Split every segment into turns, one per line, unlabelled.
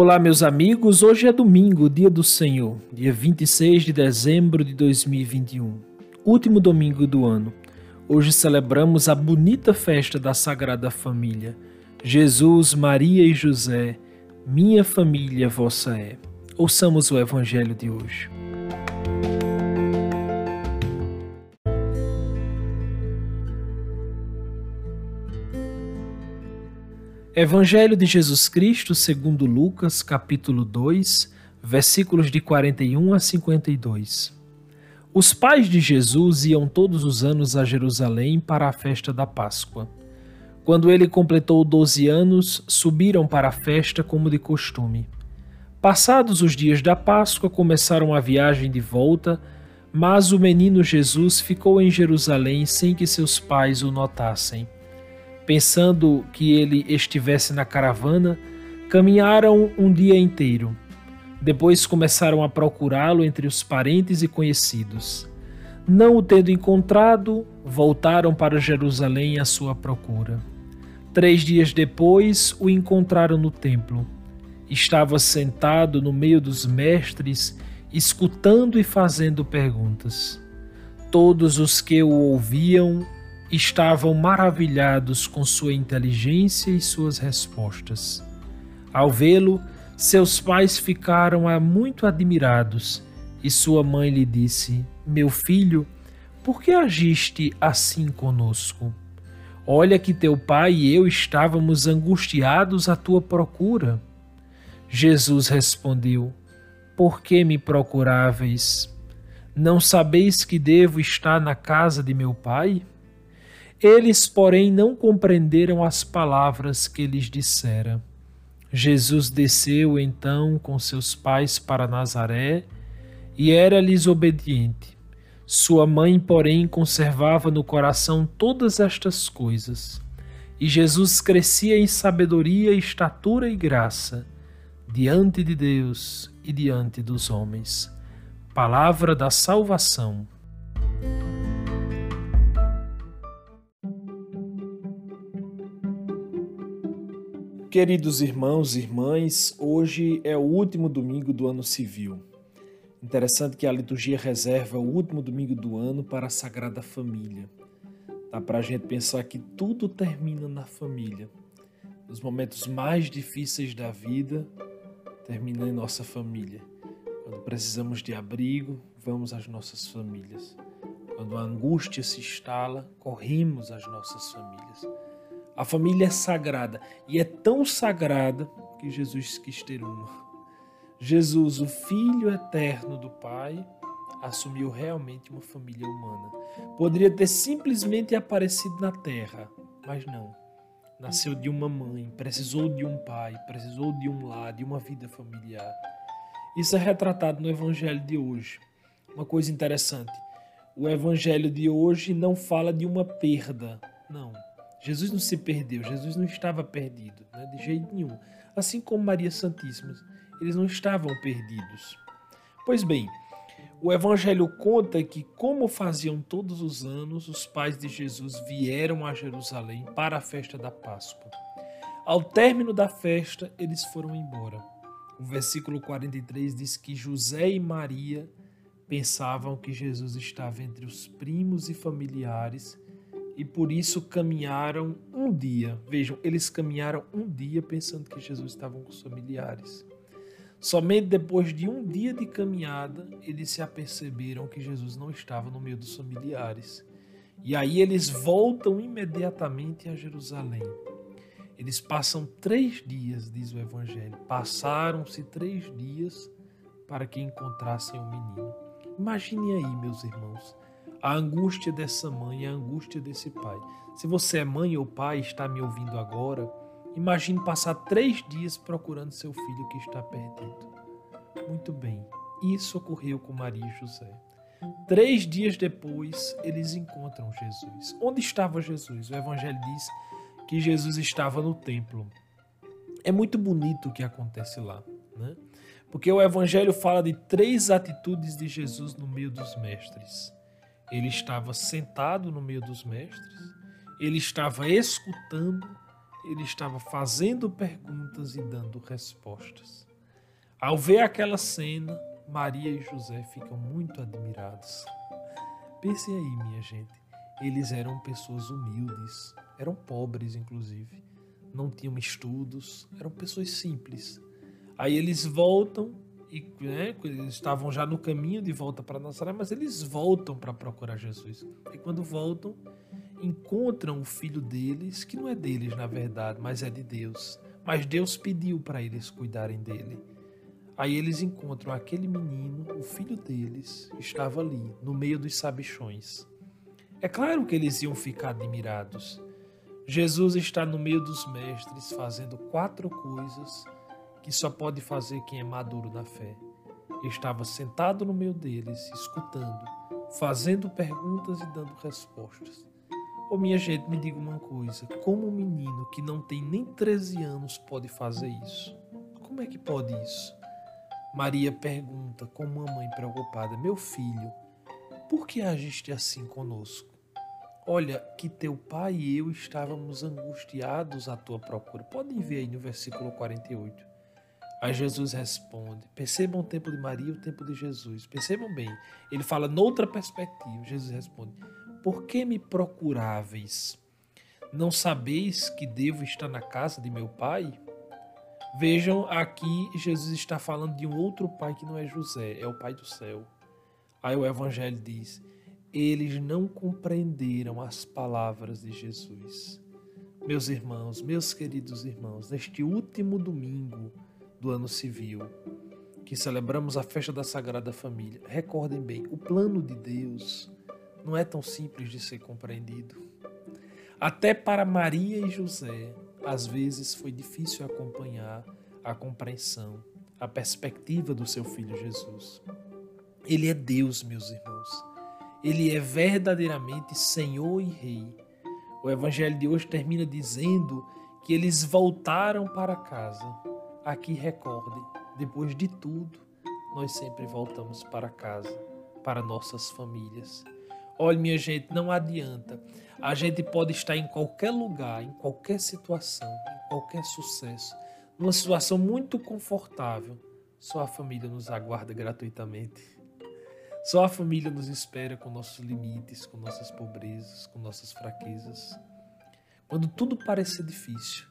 Olá, meus amigos. Hoje é domingo, dia do Senhor, dia 26 de dezembro de 2021, último domingo do ano. Hoje celebramos a bonita festa da Sagrada Família. Jesus, Maria e José, minha família vossa é. Ouçamos o evangelho de hoje. Evangelho de Jesus Cristo, segundo Lucas, capítulo 2, versículos de 41 a 52. Os pais de Jesus iam todos os anos a Jerusalém para a festa da Páscoa. Quando ele completou 12 anos, subiram para a festa como de costume. Passados os dias da Páscoa, começaram a viagem de volta, mas o menino Jesus ficou em Jerusalém sem que seus pais o notassem. Pensando que ele estivesse na caravana, caminharam um dia inteiro. Depois começaram a procurá-lo entre os parentes e conhecidos. Não o tendo encontrado, voltaram para Jerusalém à sua procura. Três dias depois, o encontraram no templo. Estava sentado no meio dos mestres, escutando e fazendo perguntas. Todos os que o ouviam estavam maravilhados com sua inteligência e suas respostas. Ao vê-lo, seus pais ficaram muito admirados e sua mãe lhe disse: Meu filho, por que agiste assim conosco? Olha que teu pai e eu estávamos angustiados à tua procura. Jesus respondeu: Por que me procuráveis? Não sabeis que devo estar na casa de meu pai? Eles, porém, não compreenderam as palavras que lhes dissera. Jesus desceu então com seus pais para Nazaré e era-lhes obediente. Sua mãe, porém, conservava no coração todas estas coisas. E Jesus crescia em sabedoria, estatura e graça, diante de Deus e diante dos homens. Palavra da salvação. Queridos irmãos e irmãs, hoje é o último domingo do ano civil. Interessante que a liturgia reserva o último domingo do ano para a Sagrada Família. Dá para a gente pensar que tudo termina na família. Os momentos mais difíceis da vida terminam em nossa família. Quando precisamos de abrigo, vamos às nossas famílias. Quando a angústia se instala, corremos às nossas famílias. A família é sagrada e é tão sagrada que Jesus quis ter uma. Jesus, o Filho eterno do Pai, assumiu realmente uma família humana. Poderia ter simplesmente aparecido na terra, mas não. Nasceu de uma mãe, precisou de um pai, precisou de um lar, de uma vida familiar. Isso é retratado no Evangelho de hoje. Uma coisa interessante: o Evangelho de hoje não fala de uma perda, não Jesus não se perdeu, Jesus não estava perdido, né, de jeito nenhum. Assim como Maria Santíssima, eles não estavam perdidos. Pois bem, o Evangelho conta que, como faziam todos os anos, os pais de Jesus vieram a Jerusalém para a festa da Páscoa. Ao término da festa, eles foram embora. O versículo 43 diz que José e Maria pensavam que Jesus estava entre os primos e familiares e por isso caminharam um dia. Vejam, eles caminharam um dia pensando que Jesus estava com os familiares. Somente depois de um dia de caminhada, eles se aperceberam que Jesus não estava no meio dos familiares. E aí eles voltam imediatamente a Jerusalém. Eles passam três dias, diz o Evangelho. Passaram-se três dias para que encontrassem o menino. Imagine aí, meus irmãos, a angústia dessa mãe, a angústia desse pai. Se você é mãe ou pai está me ouvindo agora, imagine passar três dias procurando seu filho que está perdido. Muito bem, isso ocorreu com Maria e José. Três dias depois, eles encontram Jesus. Onde estava Jesus? O Evangelho diz que Jesus estava no templo. É muito bonito o que acontece lá, né? Porque o Evangelho fala de três atitudes de Jesus no meio dos mestres. Ele estava sentado no meio dos mestres, ele estava escutando, ele estava fazendo perguntas e dando respostas. Ao ver aquela cena, Maria e José ficam muito admirados. Pensem aí, minha gente. Eles eram pessoas humildes, eram pobres, inclusive, não tinham estudos, eram pessoas simples. Aí eles voltam e né, eles estavam já no caminho de volta para Nazaré, mas eles voltam para procurar Jesus. E quando voltam, encontram o filho deles, que não é deles na verdade, mas é de Deus. Mas Deus pediu para eles cuidarem dele. Aí eles encontram aquele menino, o filho deles, estava ali, no meio dos sabichões. É claro que eles iam ficar admirados. Jesus está no meio dos mestres fazendo quatro coisas que só pode fazer quem é maduro na fé. Estava sentado no meio deles, escutando, fazendo perguntas e dando respostas. Ô oh, minha gente, me diga uma coisa: como um menino que não tem nem 13 anos pode fazer isso? Como é que pode isso? Maria pergunta com uma mãe preocupada: Meu filho, por que agiste assim conosco? Olha, que teu pai e eu estávamos angustiados à tua procura. Podem ver aí no versículo 48. Aí Jesus responde: Percebam o tempo de Maria e o tempo de Jesus. Percebam bem. Ele fala noutra perspectiva. Jesus responde: Por que me procuráveis? Não sabeis que devo estar na casa de meu pai? Vejam, aqui Jesus está falando de um outro pai que não é José, é o pai do céu. Aí o Evangelho diz: eles não compreenderam as palavras de Jesus. Meus irmãos, meus queridos irmãos, neste último domingo do ano civil, que celebramos a festa da Sagrada Família, recordem bem: o plano de Deus não é tão simples de ser compreendido. Até para Maria e José, às vezes foi difícil acompanhar a compreensão, a perspectiva do seu filho Jesus. Ele é Deus, meus irmãos. Ele é verdadeiramente Senhor e Rei. O evangelho de hoje termina dizendo que eles voltaram para casa. Aqui recorde, depois de tudo, nós sempre voltamos para casa, para nossas famílias. Olha, minha gente, não adianta. A gente pode estar em qualquer lugar, em qualquer situação, em qualquer sucesso, numa situação muito confortável. Só a família nos aguarda gratuitamente. Só a família nos espera com nossos limites, com nossas pobrezas, com nossas fraquezas. Quando tudo parecer difícil,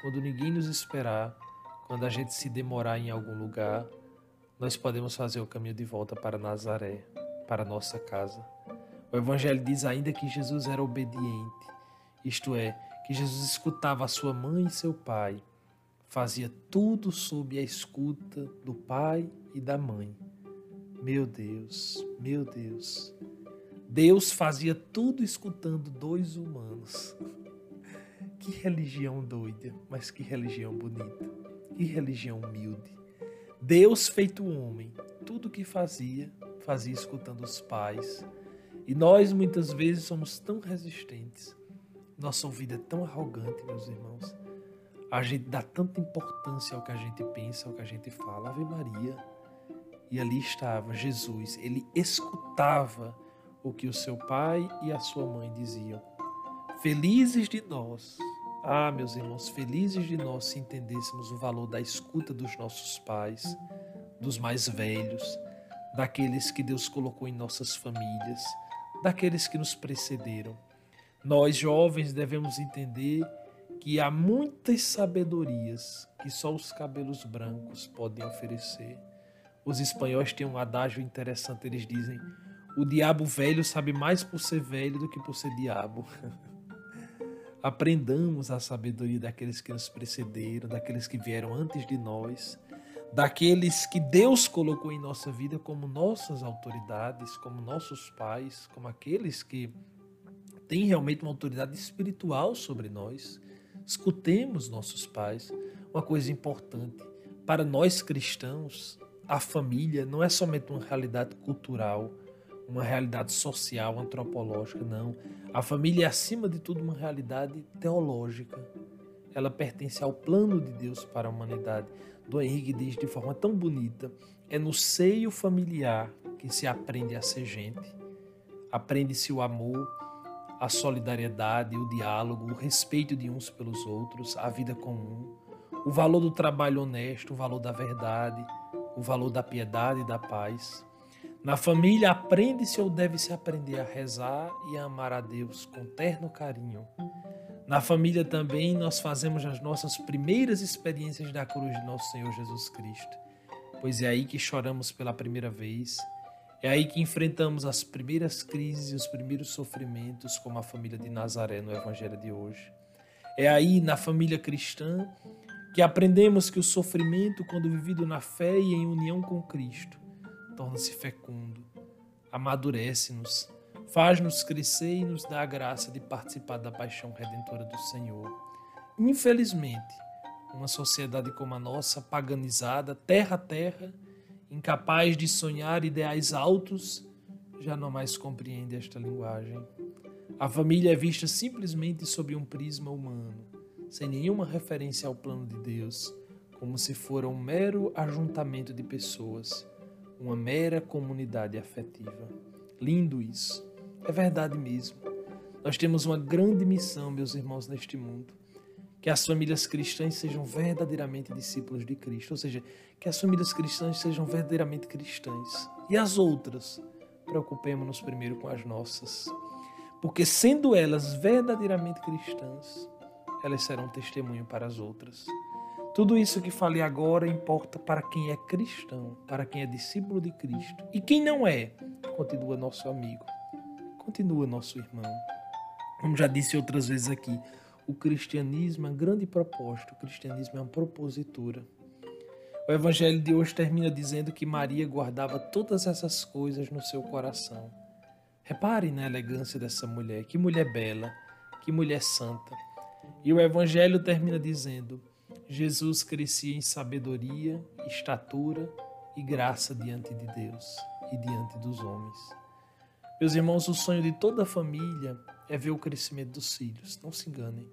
quando ninguém nos esperar, quando a gente se demorar em algum lugar, nós podemos fazer o caminho de volta para Nazaré, para nossa casa o Evangelho diz ainda que Jesus era obediente, isto é, que Jesus escutava a sua mãe e seu pai, fazia tudo sob a escuta do pai e da mãe. Meu Deus, meu Deus. Deus fazia tudo escutando dois humanos. Que religião doida, mas que religião bonita. Que religião humilde. Deus feito homem, tudo que fazia, fazia escutando os pais, e nós muitas vezes somos tão resistentes. Nossa vida é tão arrogante, meus irmãos. A gente dá tanta importância ao que a gente pensa, ao que a gente fala. Ave Maria. E ali estava Jesus. Ele escutava o que o seu pai e a sua mãe diziam. Felizes de nós. Ah, meus irmãos, felizes de nós se entendêssemos o valor da escuta dos nossos pais, dos mais velhos, daqueles que Deus colocou em nossas famílias daqueles que nos precederam. Nós, jovens, devemos entender que há muitas sabedorias que só os cabelos brancos podem oferecer. Os espanhóis têm um adágio interessante, eles dizem: o diabo velho sabe mais por ser velho do que por ser diabo. Aprendamos a sabedoria daqueles que nos precederam, daqueles que vieram antes de nós daqueles que Deus colocou em nossa vida como nossas autoridades, como nossos pais, como aqueles que têm realmente uma autoridade espiritual sobre nós. Escutemos nossos pais. Uma coisa importante, para nós cristãos, a família não é somente uma realidade cultural, uma realidade social, antropológica, não. A família é, acima de tudo, uma realidade teológica. Ela pertence ao plano de Deus para a humanidade. Dom Henrique diz de forma tão bonita: é no seio familiar que se aprende a ser gente. Aprende-se o amor, a solidariedade, o diálogo, o respeito de uns pelos outros, a vida comum, o valor do trabalho honesto, o valor da verdade, o valor da piedade e da paz. Na família, aprende-se ou deve-se aprender a rezar e a amar a Deus com terno carinho. Na família também nós fazemos as nossas primeiras experiências da cruz de nosso Senhor Jesus Cristo, pois é aí que choramos pela primeira vez, é aí que enfrentamos as primeiras crises e os primeiros sofrimentos, como a família de Nazaré no Evangelho de hoje. É aí, na família cristã, que aprendemos que o sofrimento, quando vivido na fé e em união com Cristo, torna-se fecundo, amadurece-nos, faz-nos crescer e nos dá a graça de participar da paixão redentora do Senhor. Infelizmente, uma sociedade como a nossa, paganizada, terra a terra, incapaz de sonhar ideais altos, já não mais compreende esta linguagem. A família é vista simplesmente sob um prisma humano, sem nenhuma referência ao plano de Deus, como se fora um mero ajuntamento de pessoas, uma mera comunidade afetiva. Lindo isso. É verdade mesmo. Nós temos uma grande missão, meus irmãos, neste mundo que as famílias cristãs sejam verdadeiramente discípulos de Cristo, ou seja, que as famílias cristãs sejam verdadeiramente cristãs. E as outras, preocupemos-nos primeiro com as nossas, porque sendo elas verdadeiramente cristãs, elas serão testemunho para as outras. Tudo isso que falei agora importa para quem é cristão, para quem é discípulo de Cristo. E quem não é, continua nosso amigo, continua nosso irmão. Como já disse outras vezes aqui, o cristianismo é um grande propósito, o cristianismo é uma propositura. O evangelho de hoje termina dizendo que Maria guardava todas essas coisas no seu coração. Repare na elegância dessa mulher, que mulher bela, que mulher santa. E o evangelho termina dizendo: Jesus crescia em sabedoria, estatura e graça diante de Deus e diante dos homens. Meus irmãos, o sonho de toda família é ver o crescimento dos filhos, não se enganem.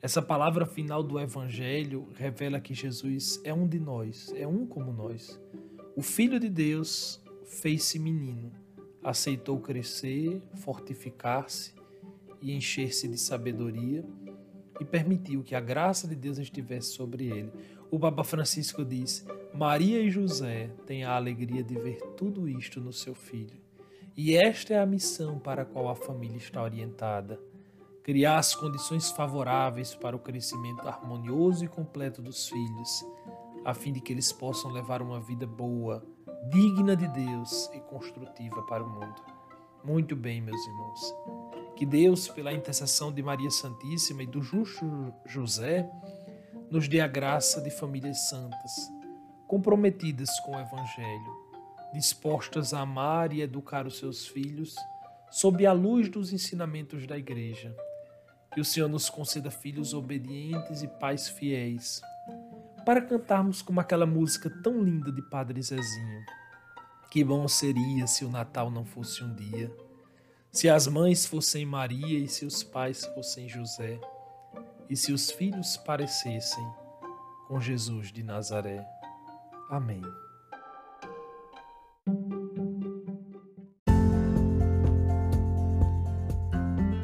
Essa palavra final do Evangelho revela que Jesus é um de nós, é um como nós. O Filho de Deus fez-se menino, aceitou crescer, fortificar-se e encher-se de sabedoria e permitiu que a graça de Deus estivesse sobre ele. O Papa Francisco diz: Maria e José têm a alegria de ver tudo isto no seu filho. E esta é a missão para a qual a família está orientada criar as condições favoráveis para o crescimento harmonioso e completo dos filhos, a fim de que eles possam levar uma vida boa, digna de Deus e construtiva para o mundo. Muito bem, meus irmãos. Que Deus, pela intercessão de Maria Santíssima e do justo José, nos dê a graça de famílias santas, comprometidas com o Evangelho, dispostas a amar e educar os seus filhos sob a luz dos ensinamentos da Igreja que o Senhor nos conceda filhos obedientes e pais fiéis, para cantarmos como aquela música tão linda de Padre Zezinho. Que bom seria se o Natal não fosse um dia, se as mães fossem Maria e se os pais fossem José, e se os filhos parecessem com Jesus de Nazaré. Amém.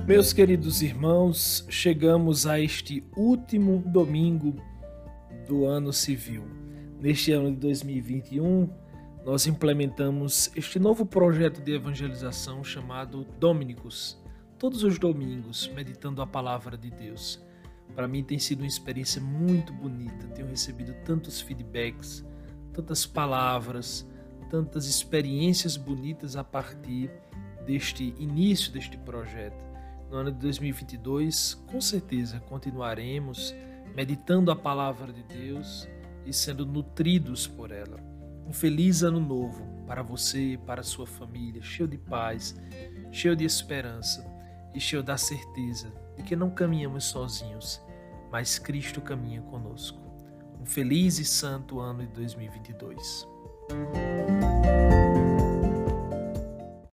Meus queridos irmãos, chegamos a este último domingo do ano civil. Neste ano de 2021, nós implementamos este novo projeto de evangelização chamado Dominicus, todos os domingos, meditando a palavra de Deus. Para mim tem sido uma experiência muito bonita, tenho recebido tantos feedbacks, tantas palavras, tantas experiências bonitas a partir deste início deste projeto no ano de 2022, com certeza continuaremos meditando a palavra de Deus e sendo nutridos por ela. Um feliz ano novo para você para sua família, cheio de paz, cheio de esperança e cheio da certeza de que não caminhamos sozinhos, mas Cristo caminha conosco. Um feliz e santo ano de 2022.